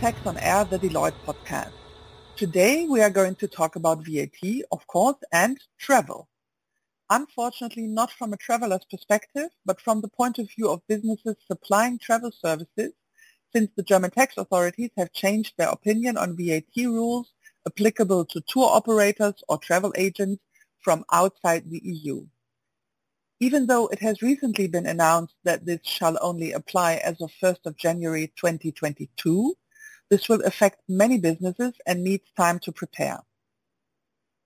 Tax on Air, the Deloitte podcast. Today we are going to talk about VAT, of course, and travel. Unfortunately, not from a traveler's perspective, but from the point of view of businesses supplying travel services, since the German tax authorities have changed their opinion on VAT rules applicable to tour operators or travel agents from outside the EU. Even though it has recently been announced that this shall only apply as of 1st of January 2022, this will affect many businesses and needs time to prepare.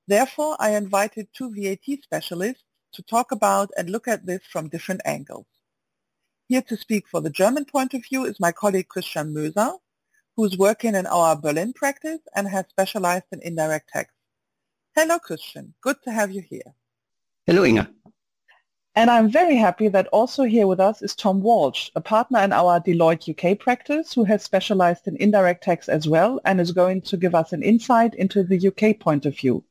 Therefore, I invited two VAT specialists to talk about and look at this from different angles. Here to speak for the German point of view is my colleague Christian Möser, who's working in our Berlin practice and has specialized in indirect tax. Hello, Christian. Good to have you here. Hello, Inga. And I'm very happy that also here with us is Tom Walsh, a partner in our Deloitte UK practice who has specialized in indirect tax as well and is going to give us an insight into the UK point of view.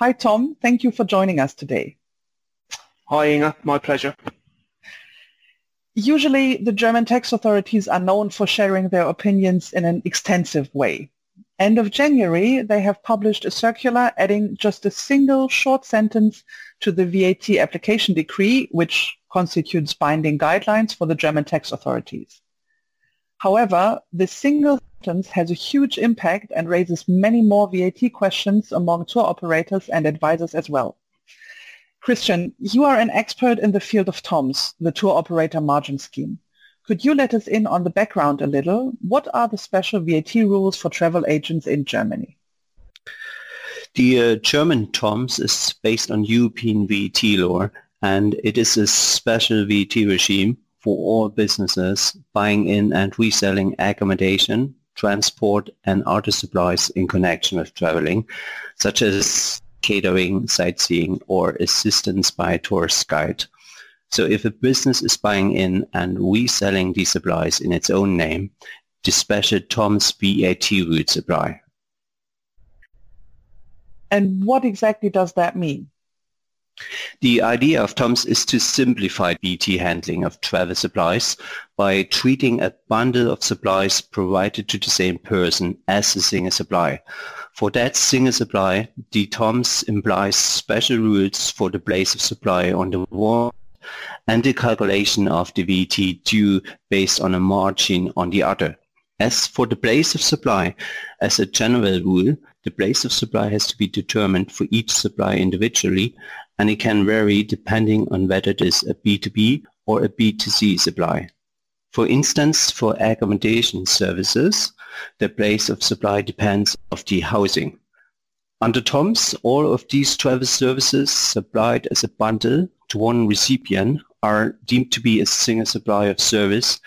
Hi, Tom. Thank you for joining us today. Hi, Inga. My pleasure. Usually, the German tax authorities are known for sharing their opinions in an extensive way. End of January, they have published a circular adding just a single short sentence to the VAT application decree, which constitutes binding guidelines for the German tax authorities. However, this single sentence has a huge impact and raises many more VAT questions among tour operators and advisors as well. Christian, you are an expert in the field of TOMS, the tour operator margin scheme. Could you let us in on the background a little? What are the special VAT rules for travel agents in Germany? The uh, German TOMS is based on European VAT law and it is a special VAT regime for all businesses buying in and reselling accommodation, transport and other supplies in connection with traveling, such as catering, sightseeing or assistance by a tourist guide. So if a business is buying in and reselling these supplies in its own name, the special TOMS VAT would supply. And what exactly does that mean? The idea of TOMS is to simplify VAT handling of travel supplies by treating a bundle of supplies provided to the same person as a single supply. For that single supply, the TOMS implies special rules for the place of supply on the one and the calculation of the VAT due based on a margin on the other. As for the place of supply, as a general rule, the place of supply has to be determined for each supply individually and it can vary depending on whether it is a B2B or a B2C supply. For instance, for accommodation services, the place of supply depends of the housing. Under TOMS, all of these travel services supplied as a bundle to one recipient are deemed to be a single supplier of service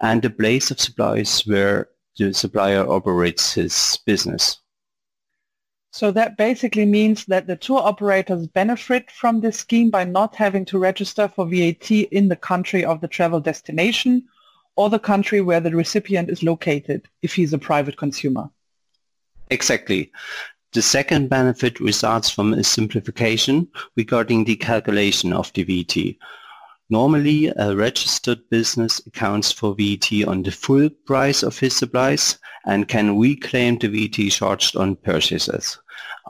and the place of supplies where the supplier operates his business. So that basically means that the tour operators benefit from this scheme by not having to register for VAT in the country of the travel destination or the country where the recipient is located if he's a private consumer. Exactly. The second benefit results from a simplification regarding the calculation of the VAT. Normally, a registered business accounts for VAT on the full price of his supplies and can reclaim the VAT charged on purchases.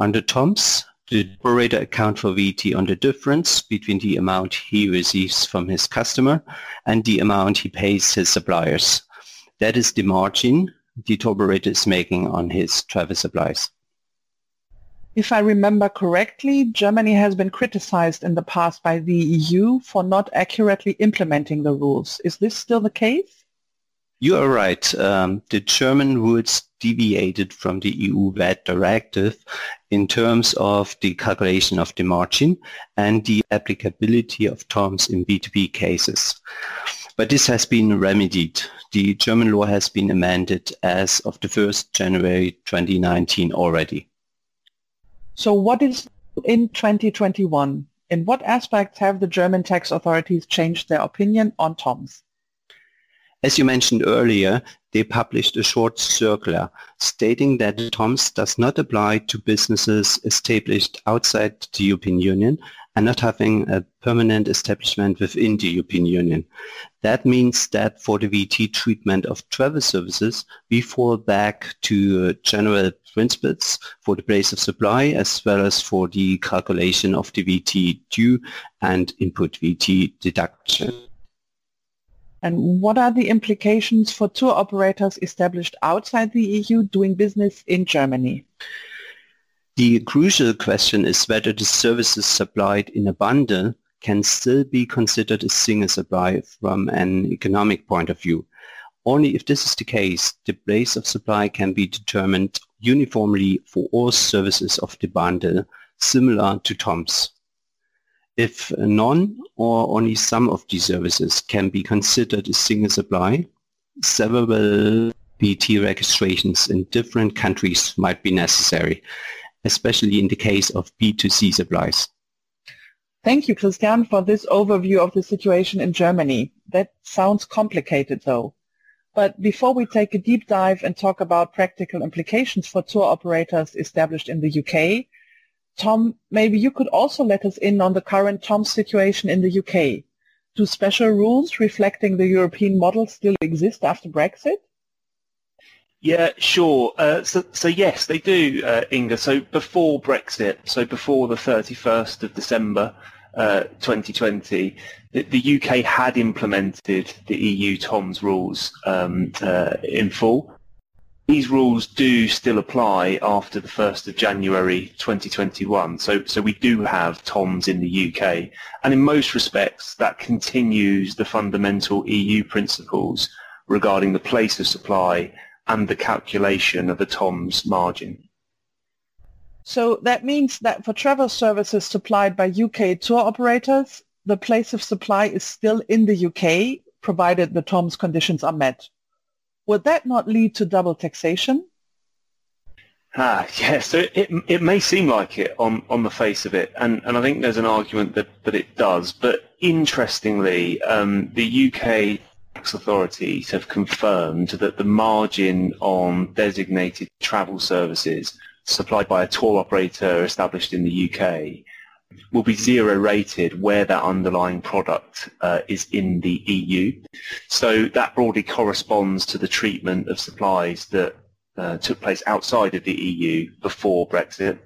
Under TOMS, the operator account for VAT on the difference between the amount he receives from his customer and the amount he pays his suppliers. That is the margin the operator is making on his travel supplies. If I remember correctly, Germany has been criticized in the past by the EU for not accurately implementing the rules. Is this still the case? You are right. Um, the German rules deviated from the EU VAT directive in TOMS of the calculation of the margin and the applicability of terms in B2B cases. But this has been remedied. The German law has been amended as of the 1st January 2019 already. So what is in 2021? In what aspects have the German tax authorities changed their opinion on TOMS? As you mentioned earlier, they published a short circular stating that TOMS does not apply to businesses established outside the European Union and not having a permanent establishment within the European Union. That means that for the VAT treatment of travel services, we fall back to uh, general principles for the place of supply as well as for the calculation of the VAT due and input VAT deduction. And what are the implications for tour operators established outside the EU doing business in Germany? The crucial question is whether the services supplied in a bundle can still be considered a single supply from an economic point of view. Only if this is the case, the place of supply can be determined uniformly for all services of the bundle, similar to TOMS. If none or only some of these services can be considered a single supply, several VAT registrations in different countries might be necessary, especially in the case of B2C supplies. Thank you, Christian, for this overview of the situation in Germany. That sounds complicated, though. But before we take a deep dive and talk about practical implications for tour operators established in the UK, Tom, maybe you could also let us in on the current Tom situation in the UK. Do special rules reflecting the European model still exist after Brexit? Yeah, sure. Uh, so, so yes, they do, uh, Inga. So before Brexit, so before the 31st of December uh, 2020, the, the, UK had implemented the EU TOMS rules um, uh, in full. These rules do still apply after the 1st of January 2021. So, so we do have TOMS in the UK. And in most respects, that continues the fundamental EU principles regarding the place of supply and the calculation of the TOMS margin. So that means that for travel services supplied by UK tour operators, the place of supply is still in the UK, provided the TOMS conditions are met. Would that not lead to double taxation? Ah, yeah, so it, it may seem like it on, on the face of it, and, and I think there's an argument that, that it does. But interestingly, um, the UK tax authorities have confirmed that the margin on designated travel services supplied by a tour operator established in the UK will be zero rated where that underlying product uh, is in the EU. So that broadly corresponds to the treatment of supplies that uh, took place outside of the EU before Brexit.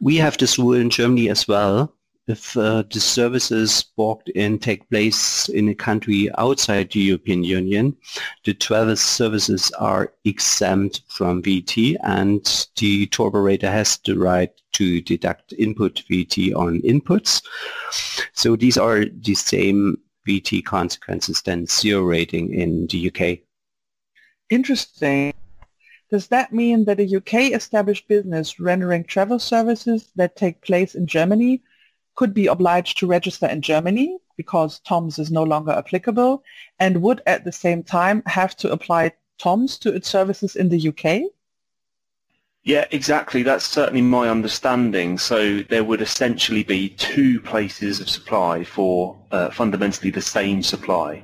We have this rule in Germany as well if uh, the services bought in take place in a country outside the European Union, the travel services are exempt from VAT and the tour operator has the right to deduct input VAT on inputs. So these are the same VAT consequences than zero rating in the UK. Interesting. Does that mean that a UK established business rendering travel services that take place in Germany could be obliged to register in Germany because TOMS is no longer applicable and would at the same time have to apply TOMS to its services in the UK? Yeah, exactly. That's certainly my understanding. So there would essentially be two places of supply for uh, fundamentally the same supply,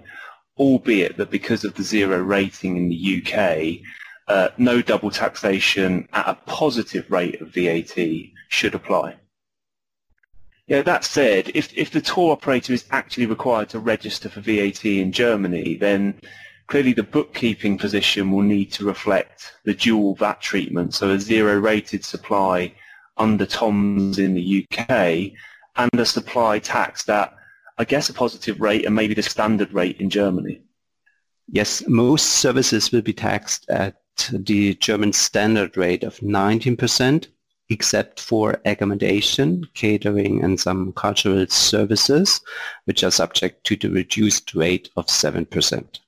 albeit that because of the zero rating in the UK, uh, no double taxation at a positive rate of VAT should apply. That said, if, if the tour operator is actually required to register for VAT in Germany, then clearly the bookkeeping position will need to reflect the dual VAT treatment, so a zero-rated supply under TOMS in the UK and a supply taxed at, I guess, a positive rate and maybe the standard rate in Germany. Yes, most services will be taxed at the German standard rate of 19%, except for accommodation, catering, and some cultural services, which are subject to the reduced rate of 7%.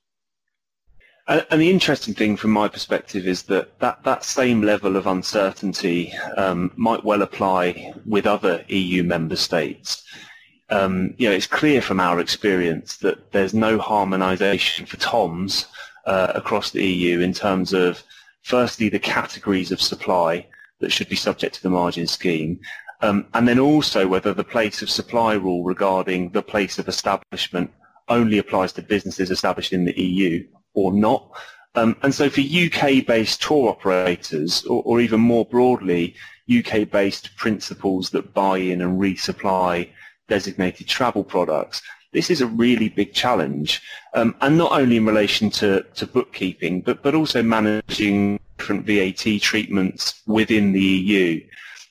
And the interesting thing from my perspective is that that, that same level of uncertainty um, might well apply with other EU member states. Um, you know, it's clear from our experience that there's no harmonisation for TOMS uh, across the EU in terms of, firstly, the categories of supply that should be subject to the margin scheme, um, and then also whether the place of supply rule regarding the place of establishment only applies to businesses established in the EU or not. Um, and so for UK-based tour operators, or, or even more broadly, UK-based principals that buy in and resupply designated travel products, this is a really big challenge. Um, and not only in relation to, to bookkeeping, but, but also managing different VAT treatments within the EU,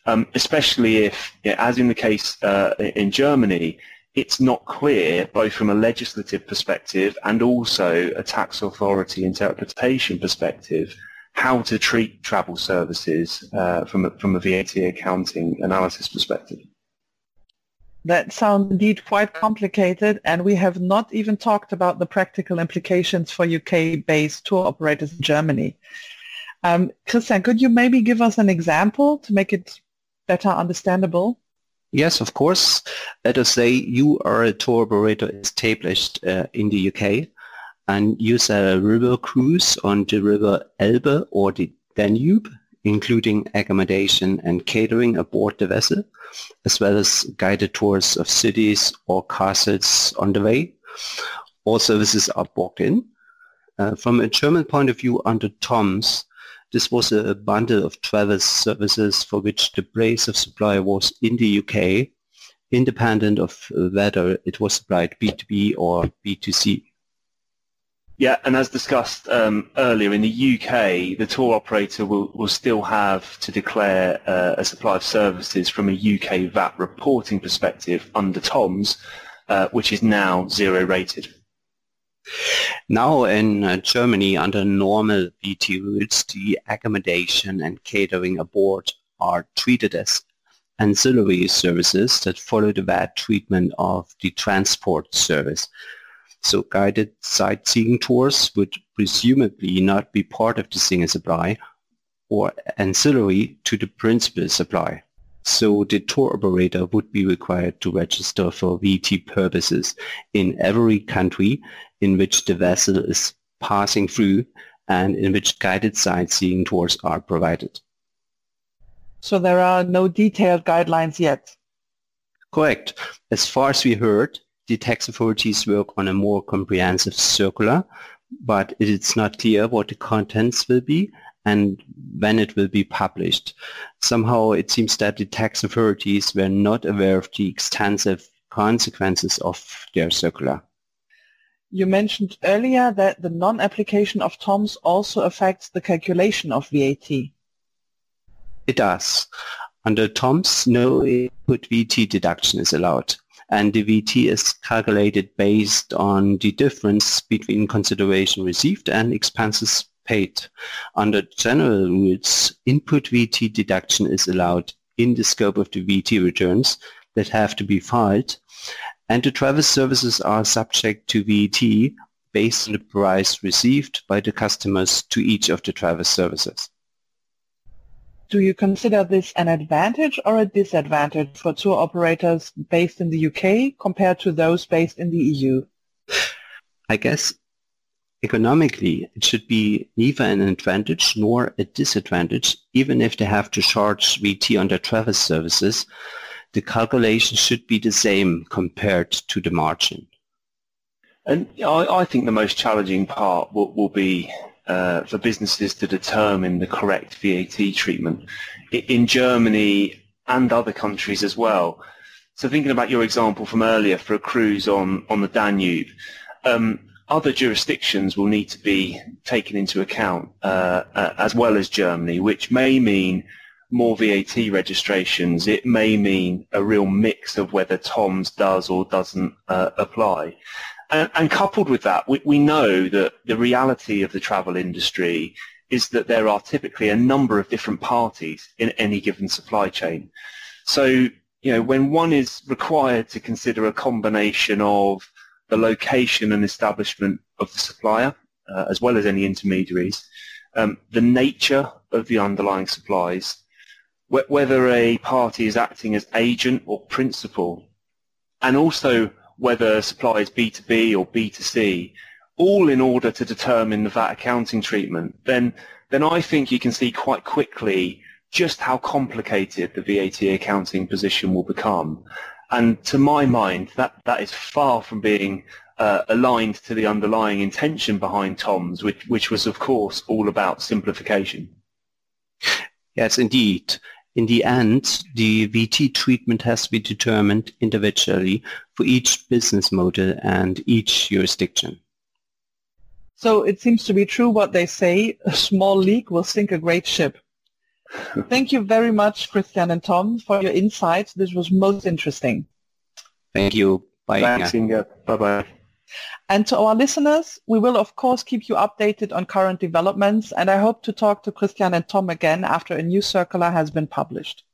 um, especially if, as in the case uh, in Germany, it's not clear, both from a legislative perspective and also a tax authority interpretation perspective, how to treat travel services uh, from, a, from a VAT accounting analysis perspective. That sounds indeed quite complicated, and we have not even talked about the practical implications for UK-based tour operators in Germany. Um, Christian, could you maybe give us an example to make it better understandable? Yes, of course. Let us say you are a tour operator established uh, in the UK and you a river cruise on the river Elbe or the Danube, including accommodation and catering aboard the vessel, as well as guided tours of cities or castles on the way. All services are booked in. Uh, from a German point of view, under TOMS, this was a bundle of travel services for which the base of supply was in the UK, independent of whether it was supplied B2B or B2C. Yeah, and as discussed um, earlier, in the UK, the tour operator will, will still have to declare uh, a supply of services from a UK VAT reporting perspective under TOMS, uh, which is now zero rated. Now in uh, Germany, under normal VAT rules, the accommodation and catering aboard are treated as ancillary services that follow the VAT treatment of the transport service. So guided sightseeing tours would presumably not be part of the single supply or ancillary to the principal supply. So the tour operator would be required to register for VAT purposes in every country in which the vessel is passing through and in which guided sightseeing tours are provided. So there are no detailed guidelines yet? Correct. As far as we heard, the tax authorities work on a more comprehensive circular, but it is not clear what the contents will be and when it will be published. Somehow it seems that the tax authorities were not aware of the extensive consequences of their circular. You mentioned earlier that the non-application of TOMS also affects the calculation of VAT. It does. Under TOMS, no input VAT deduction is allowed, and the VAT is calculated based on the difference between consideration received and expenses paid. Under general rules, input VAT deduction is allowed in the scope of the VAT returns that have to be filed, and the travel services are subject to VAT based on the price received by the customers to each of the travel services. Do you consider this an advantage or a disadvantage for tour operators based in the UK compared to those based in the EU? I guess Economically, it should be neither an advantage nor a disadvantage, even if they have to charge VAT on their travel services. The calculation should be the same compared to the margin. And I, I think the most challenging part will, will be uh, for businesses to determine the correct VAT treatment in Germany and other countries as well. So thinking about your example from earlier for a cruise on, on the Danube, um, other jurisdictions will need to be taken into account uh, uh, as well as Germany, which may mean more VAT registrations. It may mean a real mix of whether TOMS does or doesn't uh, apply. And, and, coupled with that, we, we know that the reality of the travel industry is that there are typically a number of different parties in any given supply chain. So, you know, when one is required to consider a combination of the location and establishment of the supplier, uh, as well as any intermediaries, um, the nature of the underlying supplies, wh- whether a party is acting as agent or principal, and also whether supply is B2B or B2C, all in order to determine the VAT accounting treatment, then, then I think you can see quite quickly just how complicated the VAT accounting position will become. And to my mind, that, that is far from being uh, aligned to the underlying intention behind TOMS, which, which was, of course, all about simplification. Yes, indeed. In the end, the VAT treatment has to be determined individually for each business model and each jurisdiction. So it seems to be true what they say, a small leak will sink a great ship. Thank you very much, Christian and Tom, for your insights. This was most interesting. Thank you. Bye. Thanks, Inga. Bye-bye. And to our listeners, we will of course keep you updated on current developments and I hope to talk to Christian and Tom again after a new circular has been published.